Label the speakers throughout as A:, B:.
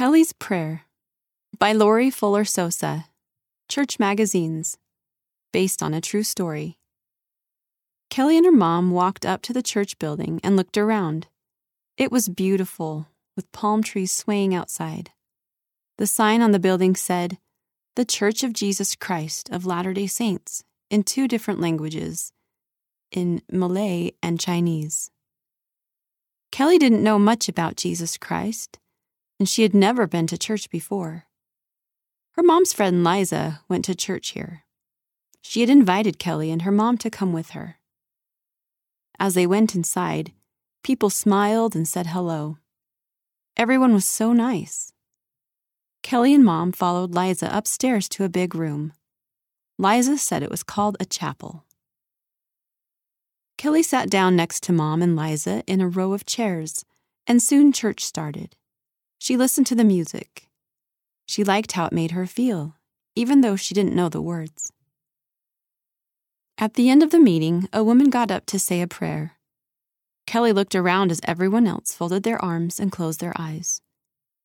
A: Kelly's Prayer by Lori Fuller Sosa, Church Magazines, based on a true story. Kelly and her mom walked up to the church building and looked around. It was beautiful, with palm trees swaying outside. The sign on the building said, The Church of Jesus Christ of Latter day Saints, in two different languages, in Malay and Chinese. Kelly didn't know much about Jesus Christ and she had never been to church before. Her mom's friend Liza went to church here. She had invited Kelly and her mom to come with her. As they went inside, people smiled and said hello. Everyone was so nice. Kelly and mom followed Liza upstairs to a big room. Liza said it was called a chapel. Kelly sat down next to mom and Liza in a row of chairs, and soon church started. She listened to the music. She liked how it made her feel, even though she didn't know the words. At the end of the meeting, a woman got up to say a prayer. Kelly looked around as everyone else folded their arms and closed their eyes.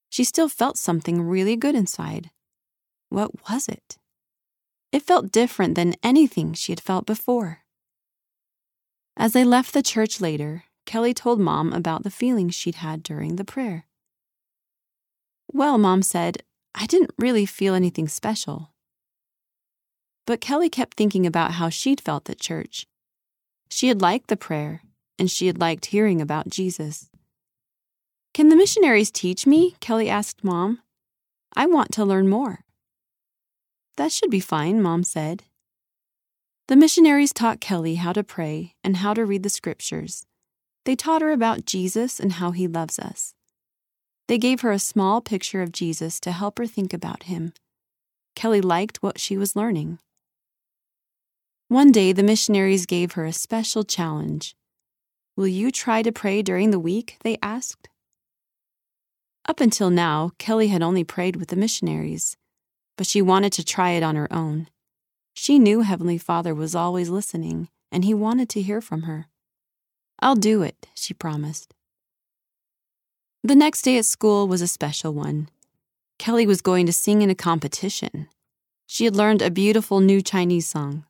A: She still felt something really good inside. What was it? It felt different than anything she had felt before. As they left the church later, Kelly told Mom about the feelings she'd had during the prayer. Well, Mom said, I didn't really feel anything special. But Kelly kept thinking about how she'd felt at church. She had liked the prayer, and she had liked hearing about Jesus. Can the missionaries teach me? Kelly asked Mom. I want to learn more. That should be fine, Mom said. The missionaries taught Kelly how to pray and how to read the scriptures. They taught her about Jesus and how he loves us. They gave her a small picture of Jesus to help her think about him. Kelly liked what she was learning. One day, the missionaries gave her a special challenge. Will you try to pray during the week? They asked. Up until now, Kelly had only prayed with the missionaries, but she wanted to try it on her own. She knew Heavenly Father was always listening, and He wanted to hear from her. I'll do it, she promised. The next day at school was a special one. Kelly was going to sing in a competition. She had learned a beautiful new Chinese song.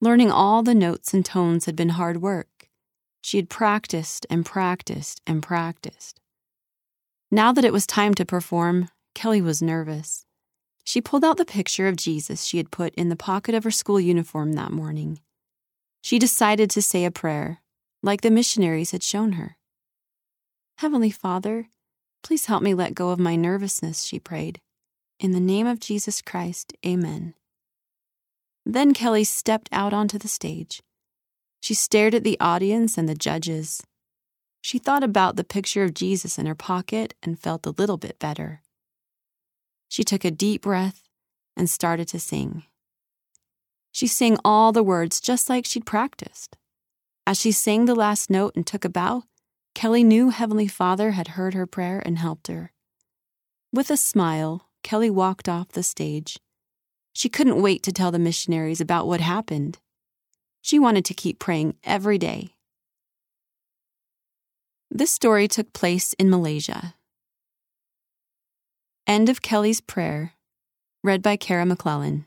A: Learning all the notes and tones had been hard work. She had practiced and practiced and practiced. Now that it was time to perform, Kelly was nervous. She pulled out the picture of Jesus she had put in the pocket of her school uniform that morning. She decided to say a prayer, like the missionaries had shown her. Heavenly Father, please help me let go of my nervousness, she prayed. In the name of Jesus Christ, amen. Then Kelly stepped out onto the stage. She stared at the audience and the judges. She thought about the picture of Jesus in her pocket and felt a little bit better. She took a deep breath and started to sing. She sang all the words just like she'd practiced. As she sang the last note and took a bow, Kelly knew Heavenly Father had heard her prayer and helped her. With a smile, Kelly walked off the stage. She couldn't wait to tell the missionaries about what happened. She wanted to keep praying every day. This story took place in Malaysia. End of Kelly's Prayer, read by Kara McClellan.